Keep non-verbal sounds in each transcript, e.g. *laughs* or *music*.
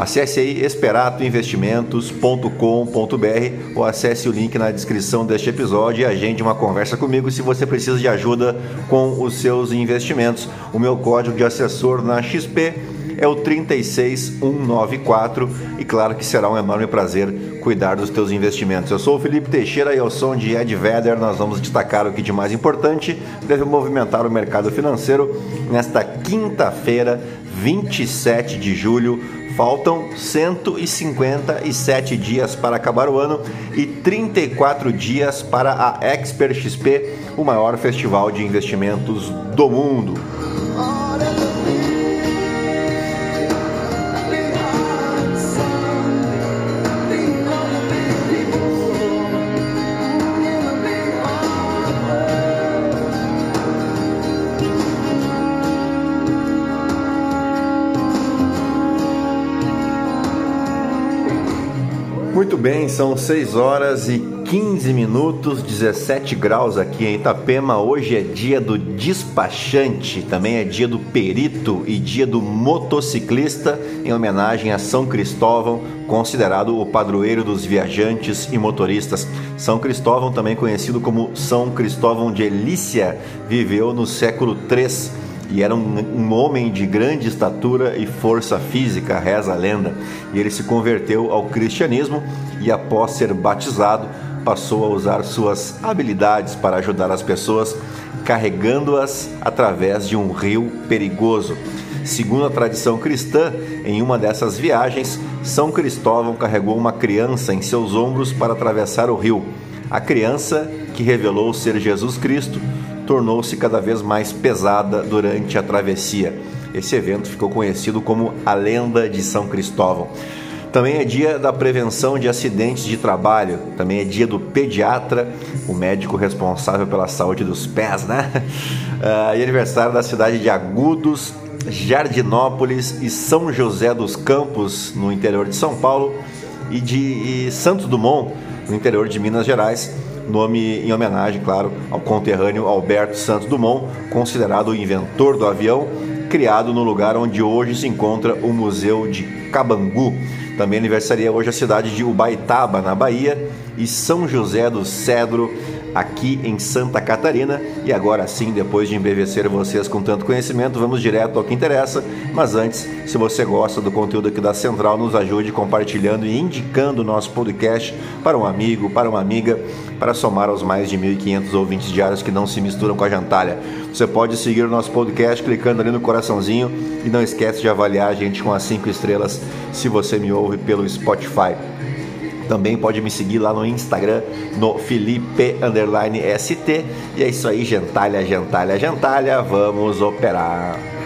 Acesse aí esperatoinvestimentos.com.br ou acesse o link na descrição deste episódio e agende uma conversa comigo se você precisa de ajuda com os seus investimentos. O meu código de assessor na XP é o 36194 e claro que será um enorme prazer cuidar dos teus investimentos. Eu sou o Felipe Teixeira e ao som de Ed Vedder nós vamos destacar o que de mais importante deve movimentar o mercado financeiro nesta quinta-feira, 27 de julho Faltam 157 dias para acabar o ano e 34 dias para a Expert XP, o maior festival de investimentos do mundo. Muito bem, são 6 horas e 15 minutos, 17 graus aqui em Itapema. Hoje é dia do despachante, também é dia do perito e dia do motociclista, em homenagem a São Cristóvão, considerado o padroeiro dos viajantes e motoristas. São Cristóvão, também conhecido como São Cristóvão de Elícia, viveu no século 3 e era um, um, homem de grande estatura e força física, reza a lenda. E ele se converteu ao cristianismo e, após ser batizado, passou a usar suas habilidades para ajudar as pessoas, carregando-as através de um rio perigoso. Segundo a tradição cristã, em uma dessas viagens, São Cristóvão carregou uma criança em seus ombros para atravessar o rio. A criança, que revelou ser Jesus Cristo, tornou-se cada vez mais pesada durante a travessia. Esse evento ficou conhecido como a Lenda de São Cristóvão. Também é dia da prevenção de acidentes de trabalho, também é dia do pediatra, o médico responsável pela saúde dos pés, né? Uh, *laughs* e aniversário da cidade de Agudos, Jardinópolis e São José dos Campos, no interior de São Paulo, e de e Santos Dumont, no interior de Minas Gerais nome em homenagem, claro, ao conterrâneo Alberto Santos Dumont, considerado o inventor do avião, criado no lugar onde hoje se encontra o Museu de Cabangu. Também aniversaria hoje a cidade de Ubaitaba, na Bahia, e São José do Cedro, aqui em Santa Catarina. E agora sim, depois de embevecer vocês com tanto conhecimento, vamos direto ao que interessa. Mas antes, se você gosta do conteúdo aqui da Central, nos ajude compartilhando e indicando o nosso podcast para um amigo, para uma amiga, para somar aos mais de 1.500 ouvintes diários que não se misturam com a jantalha. Você pode seguir o nosso podcast clicando ali no coraçãozinho e não esquece de avaliar a gente com as 5 estrelas se você me ouve pelo Spotify. Também pode me seguir lá no Instagram, no Felipe ST. E é isso aí, gentalha, gentalha, gentalha. Vamos operar.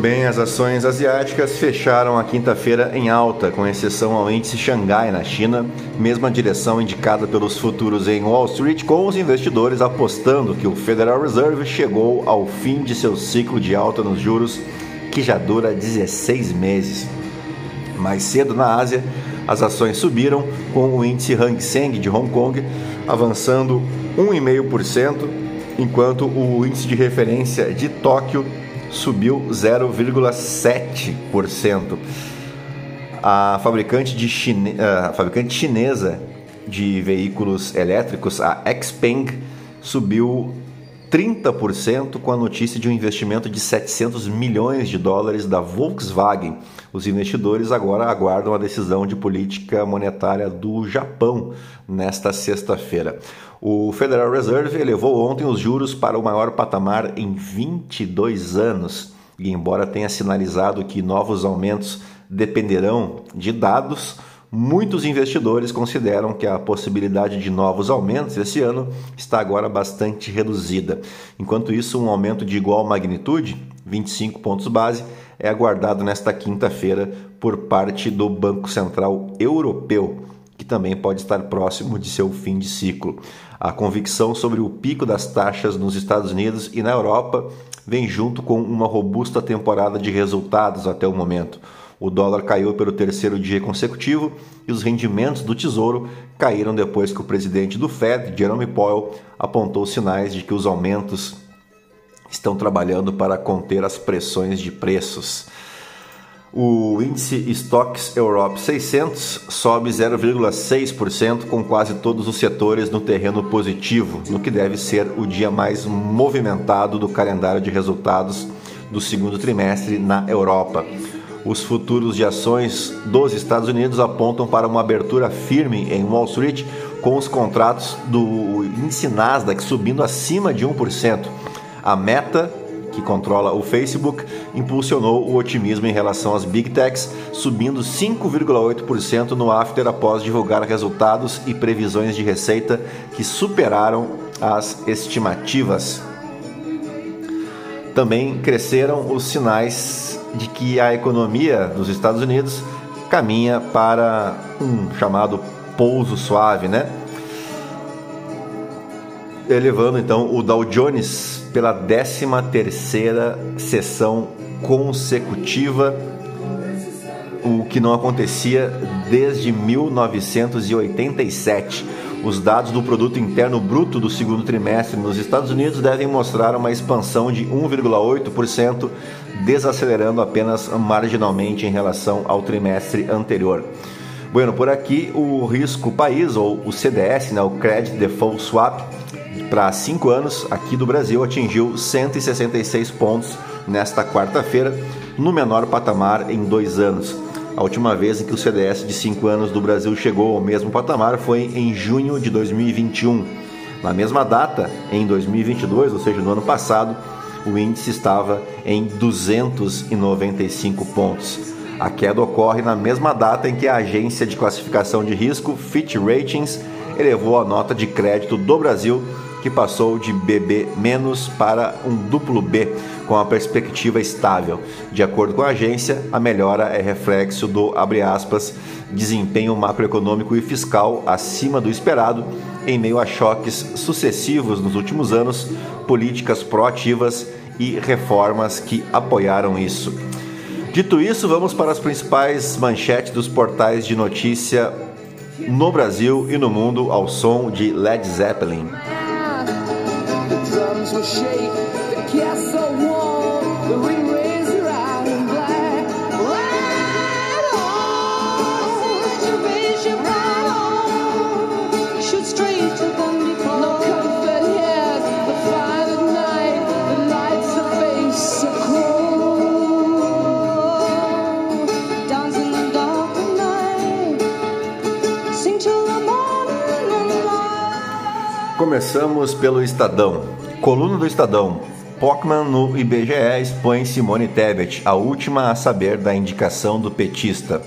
Bem, as ações asiáticas fecharam a quinta-feira em alta, com exceção ao índice Xangai na China, mesma direção indicada pelos futuros em Wall Street, com os investidores apostando que o Federal Reserve chegou ao fim de seu ciclo de alta nos juros, que já dura 16 meses. Mais cedo na Ásia, as ações subiram, com o índice Hang Seng de Hong Kong avançando 1,5%, enquanto o índice de referência de Tóquio subiu 0,7%. A fabricante, de chine... a fabricante chinesa de veículos elétricos, a Xpeng, subiu 30% com a notícia de um investimento de 700 milhões de dólares da Volkswagen. Os investidores agora aguardam a decisão de política monetária do Japão nesta sexta-feira. O Federal Reserve elevou ontem os juros para o maior patamar em 22 anos. E embora tenha sinalizado que novos aumentos dependerão de dados, Muitos investidores consideram que a possibilidade de novos aumentos esse ano está agora bastante reduzida. Enquanto isso, um aumento de igual magnitude, 25 pontos base, é aguardado nesta quinta-feira por parte do Banco Central Europeu, que também pode estar próximo de seu fim de ciclo. A convicção sobre o pico das taxas nos Estados Unidos e na Europa vem junto com uma robusta temporada de resultados até o momento. O dólar caiu pelo terceiro dia consecutivo e os rendimentos do Tesouro caíram depois que o presidente do Fed, Jerome Powell, apontou sinais de que os aumentos estão trabalhando para conter as pressões de preços. O índice Stocks Europe 600 sobe 0,6%, com quase todos os setores no terreno positivo, no que deve ser o dia mais movimentado do calendário de resultados do segundo trimestre na Europa. Os futuros de ações dos Estados Unidos apontam para uma abertura firme em Wall Street, com os contratos do índice Nasdaq subindo acima de 1%. A Meta, que controla o Facebook, impulsionou o otimismo em relação às Big Techs, subindo 5,8% no after após divulgar resultados e previsões de receita que superaram as estimativas. Também cresceram os sinais de que a economia dos Estados Unidos caminha para um chamado pouso suave, né? Elevando então o Dow Jones pela 13 terceira sessão consecutiva, o que não acontecia desde 1987. Os dados do produto interno bruto do segundo trimestre nos Estados Unidos devem mostrar uma expansão de 1,8%, desacelerando apenas marginalmente em relação ao trimestre anterior. Bueno, por aqui o risco país, ou o CDS, né, o Credit Default Swap, para 5 anos aqui do Brasil atingiu 166 pontos nesta quarta-feira, no menor patamar em dois anos. A última vez em que o CDS de 5 anos do Brasil chegou ao mesmo patamar foi em junho de 2021. Na mesma data, em 2022, ou seja, no ano passado, o índice estava em 295 pontos. A queda ocorre na mesma data em que a agência de classificação de risco Fitch Ratings elevou a nota de crédito do Brasil que passou de BB- para um duplo B, com a perspectiva estável. De acordo com a agência, a melhora é reflexo do aspas, desempenho macroeconômico e fiscal acima do esperado, em meio a choques sucessivos nos últimos anos, políticas proativas e reformas que apoiaram isso. Dito isso, vamos para as principais manchetes dos portais de notícia no Brasil e no mundo ao som de Led Zeppelin. the Começamos pelo Estadão. Coluna do Estadão. Pockman no IBGE expõe Simone Tebet, a última a saber da indicação do petista.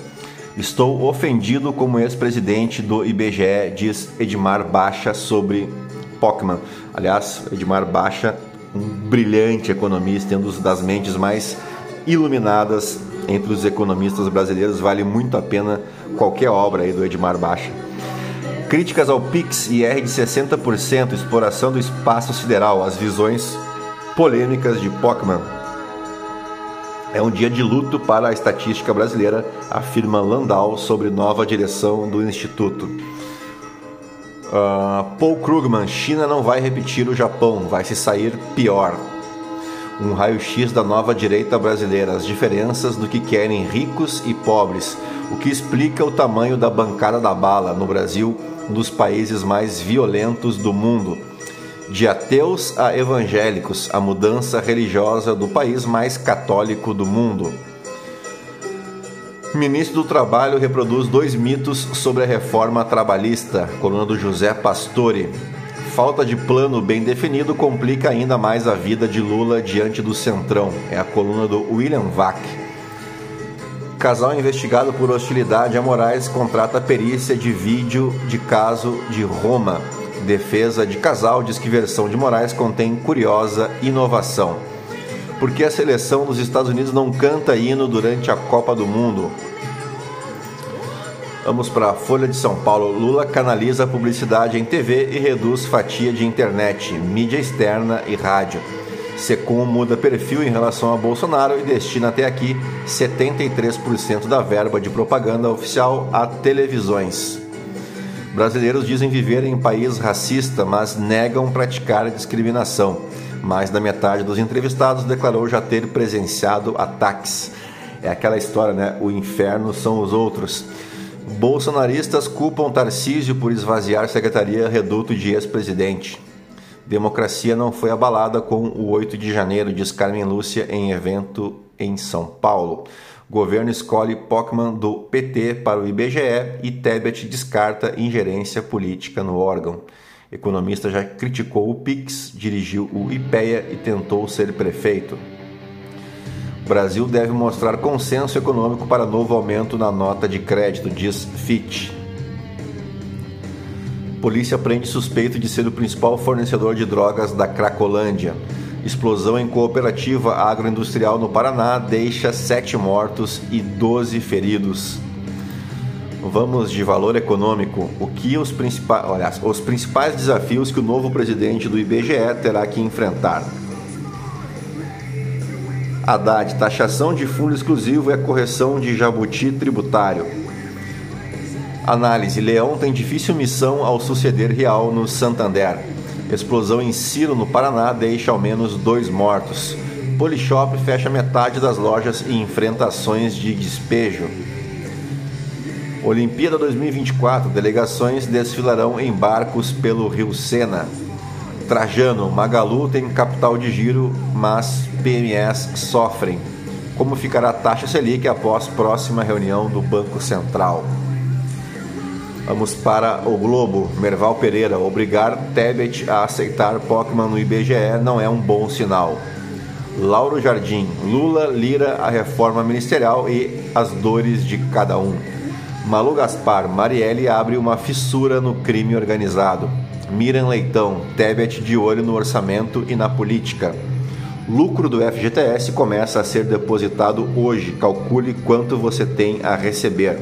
Estou ofendido como ex-presidente do IBGE, diz Edmar Baixa sobre Pockman. Aliás, Edmar Baixa, um brilhante economista, um das mentes mais iluminadas entre os economistas brasileiros, vale muito a pena qualquer obra aí do Edmar Baixa. Críticas ao Pix e R de 60%, exploração do espaço sideral, as visões polêmicas de Pockman. É um dia de luto para a estatística brasileira, afirma Landau sobre nova direção do Instituto. Uh, Paul Krugman, China não vai repetir o Japão, vai se sair pior. Um raio-x da nova direita brasileira, as diferenças do que querem ricos e pobres, o que explica o tamanho da bancada da bala no Brasil um dos países mais violentos do mundo. De ateus a evangélicos, a mudança religiosa do país mais católico do mundo. Ministro do Trabalho reproduz dois mitos sobre a reforma trabalhista. Coluna do José Pastore. Falta de plano bem definido complica ainda mais a vida de Lula diante do Centrão. É a coluna do William Vac. Casal investigado por hostilidade a Moraes contrata perícia de vídeo de caso de Roma. Defesa de casal diz que versão de Moraes contém curiosa inovação. Por que a seleção dos Estados Unidos não canta hino durante a Copa do Mundo? Vamos para a Folha de São Paulo. Lula canaliza publicidade em TV e reduz fatia de internet, mídia externa e rádio. Secom muda perfil em relação a Bolsonaro e destina até aqui 73% da verba de propaganda oficial a televisões. Brasileiros dizem viver em país racista, mas negam praticar discriminação. Mais da metade dos entrevistados declarou já ter presenciado ataques. É aquela história, né? O inferno são os outros. Bolsonaristas culpam Tarcísio por esvaziar secretaria reduto de ex-presidente. Democracia não foi abalada com o 8 de janeiro, diz Carmen Lúcia em evento em São Paulo. Governo escolhe Pockman do PT para o IBGE e Tebet descarta ingerência política no órgão. Economista já criticou o PIX, dirigiu o IPEA e tentou ser prefeito. Brasil deve mostrar consenso econômico para novo aumento na nota de crédito, diz Fitch. Polícia prende suspeito de ser o principal fornecedor de drogas da Cracolândia. Explosão em cooperativa agroindustrial no Paraná deixa sete mortos e 12 feridos. Vamos de valor econômico. O que os principais, olha, os principais desafios que o novo presidente do IBGE terá que enfrentar. Haddad, taxação de fundo exclusivo é correção de jabuti tributário. Análise: Leão tem difícil missão ao suceder Real no Santander. Explosão em Ciro, no Paraná, deixa ao menos dois mortos. Polishop fecha metade das lojas e enfrenta ações de despejo. Olimpíada 2024: delegações desfilarão em barcos pelo Rio Sena. Trajano: Magalu tem capital de giro, mas PMS sofrem. Como ficará a taxa Selic após próxima reunião do Banco Central? Vamos para o Globo. Merval Pereira. Obrigar Tebet a aceitar Pokémon no IBGE não é um bom sinal. Lauro Jardim. Lula lira a reforma ministerial e as dores de cada um. Malu Gaspar. Marielle abre uma fissura no crime organizado. Miriam Leitão. Tebet de olho no orçamento e na política. Lucro do FGTS começa a ser depositado hoje. Calcule quanto você tem a receber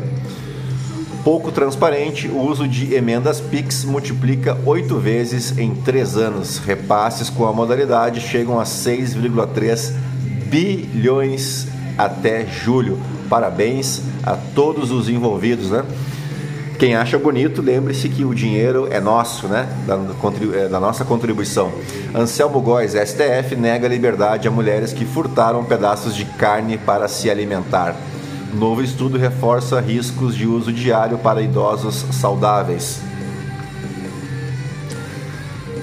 pouco transparente, o uso de emendas PIX multiplica oito vezes em três anos. Repasses com a modalidade chegam a 6,3 bilhões até julho. Parabéns a todos os envolvidos, né? Quem acha bonito, lembre-se que o dinheiro é nosso, né? Da, é, da, nossa contribuição. Anselmo Góes, STF, nega liberdade a mulheres que furtaram pedaços de carne para se alimentar. Novo estudo reforça riscos de uso diário para idosos saudáveis.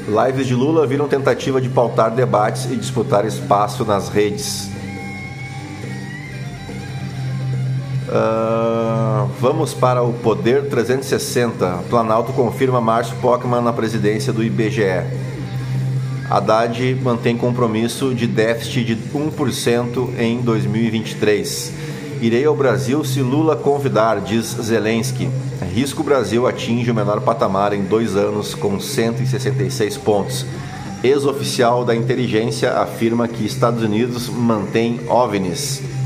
Lives de Lula viram tentativa de pautar debates e disputar espaço nas redes. Uh, vamos para o Poder 360. Planalto confirma Márcio Pockman na presidência do IBGE. Haddad mantém compromisso de déficit de 1% em 2023. Irei ao Brasil se Lula convidar, diz Zelensky. Risco Brasil atinge o menor patamar em dois anos, com 166 pontos. Ex-oficial da inteligência afirma que Estados Unidos mantém OVNIs.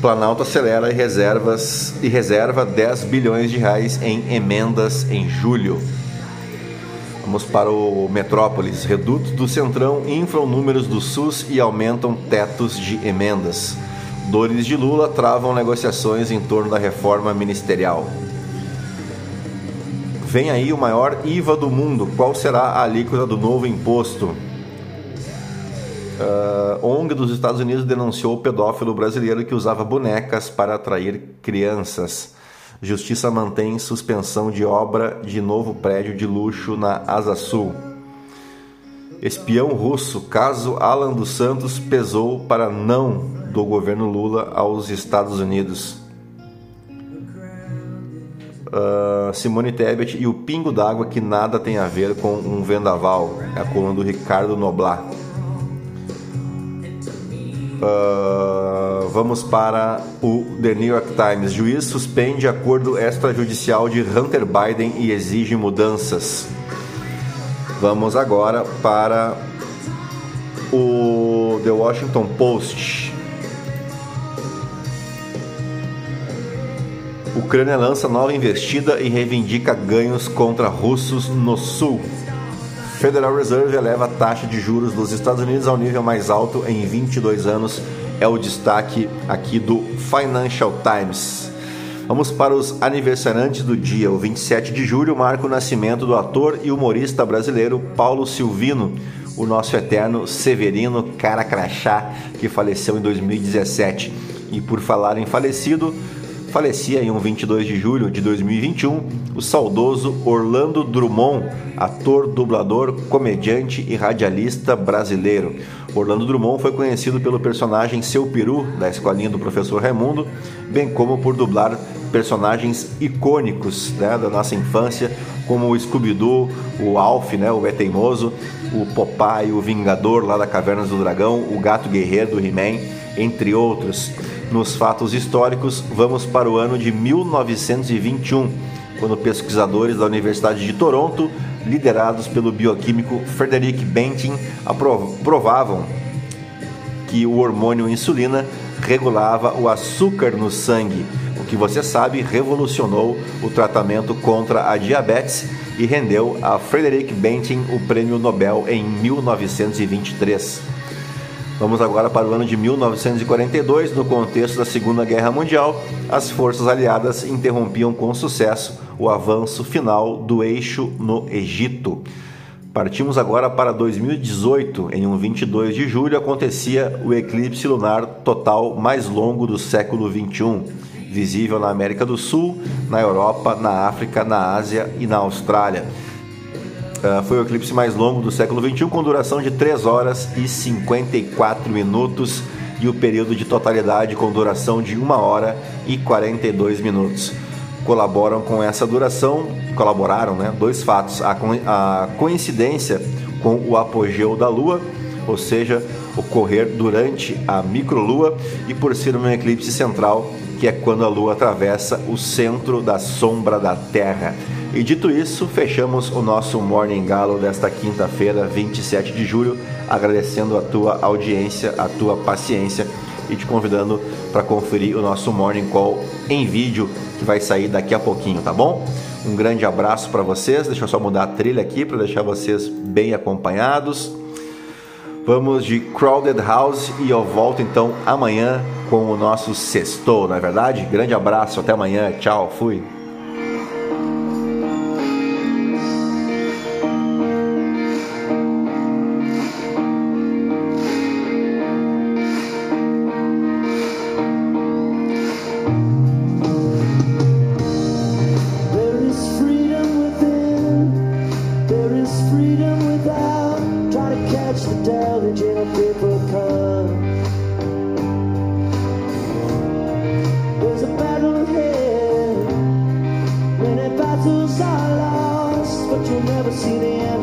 Planalto acelera e, reservas, e reserva 10 bilhões de reais em emendas em julho. Vamos para o Metrópolis. Redutos do Centrão inflam números do SUS e aumentam tetos de emendas. Dores de Lula travam negociações em torno da reforma ministerial. Vem aí o maior IVA do mundo. Qual será a alíquota do novo imposto? Uh, ONG dos Estados Unidos denunciou o pedófilo brasileiro que usava bonecas para atrair crianças. Justiça mantém suspensão de obra de novo prédio de luxo na Asa Sul. Espião russo, caso Alan dos Santos pesou para não do governo Lula aos Estados Unidos. Uh, Simone Tebet e o pingo d'água que nada tem a ver com um vendaval. É a coluna do Ricardo Noblar. Uh, vamos para o The New York Times. Juiz suspende acordo extrajudicial de Hunter Biden e exige mudanças. Vamos agora para o The Washington Post. Ucrânia lança nova investida e reivindica ganhos contra russos no sul. Federal Reserve eleva a taxa de juros dos Estados Unidos ao nível mais alto em 22 anos. É o destaque aqui do Financial Times. Vamos para os aniversariantes do dia. O 27 de julho marca o nascimento do ator e humorista brasileiro Paulo Silvino, o nosso eterno Severino Cara Crachá, que faleceu em 2017. E por falar em falecido, falecia em um 22 de julho de 2021 o saudoso Orlando Drummond, ator, dublador, comediante e radialista brasileiro. Orlando Drummond foi conhecido pelo personagem Seu Peru, da escolinha do professor Raimundo, bem como por dublar personagens icônicos né, da nossa infância, como o Scooby-Doo, o Alf, né, o É Teimoso, o Popeye, o Vingador lá da Cavernas do Dragão, o Gato Guerreiro do He-Man, entre outros. Nos fatos históricos, vamos para o ano de 1921, quando pesquisadores da Universidade de Toronto, liderados pelo bioquímico Frederick Banting, provavam que o hormônio insulina regulava o açúcar no sangue, o que você sabe revolucionou o tratamento contra a diabetes e rendeu a Frederick Banting o prêmio Nobel em 1923. Vamos agora para o ano de 1942, no contexto da Segunda Guerra Mundial, as forças aliadas interrompiam com sucesso o avanço final do eixo no Egito. Partimos agora para 2018. Em um 22 de julho acontecia o eclipse lunar total mais longo do século 21, visível na América do Sul, na Europa, na África, na Ásia e na Austrália. Uh, foi o eclipse mais longo do século XXI, com duração de 3 horas e 54 minutos, e o período de totalidade com duração de 1 hora e 42 minutos. Colaboram com essa duração, colaboraram né, dois fatos: a, a coincidência com o apogeu da Lua, ou seja, ocorrer durante a microlua, e por ser um eclipse central, que é quando a Lua atravessa o centro da sombra da Terra. E dito isso, fechamos o nosso Morning Galo desta quinta-feira, 27 de julho, agradecendo a tua audiência, a tua paciência e te convidando para conferir o nosso Morning Call em vídeo que vai sair daqui a pouquinho, tá bom? Um grande abraço para vocês. Deixa eu só mudar a trilha aqui para deixar vocês bem acompanhados. Vamos de Crowded House e eu volto então amanhã com o nosso sextou, não é verdade? Grande abraço, até amanhã, tchau, fui. See the end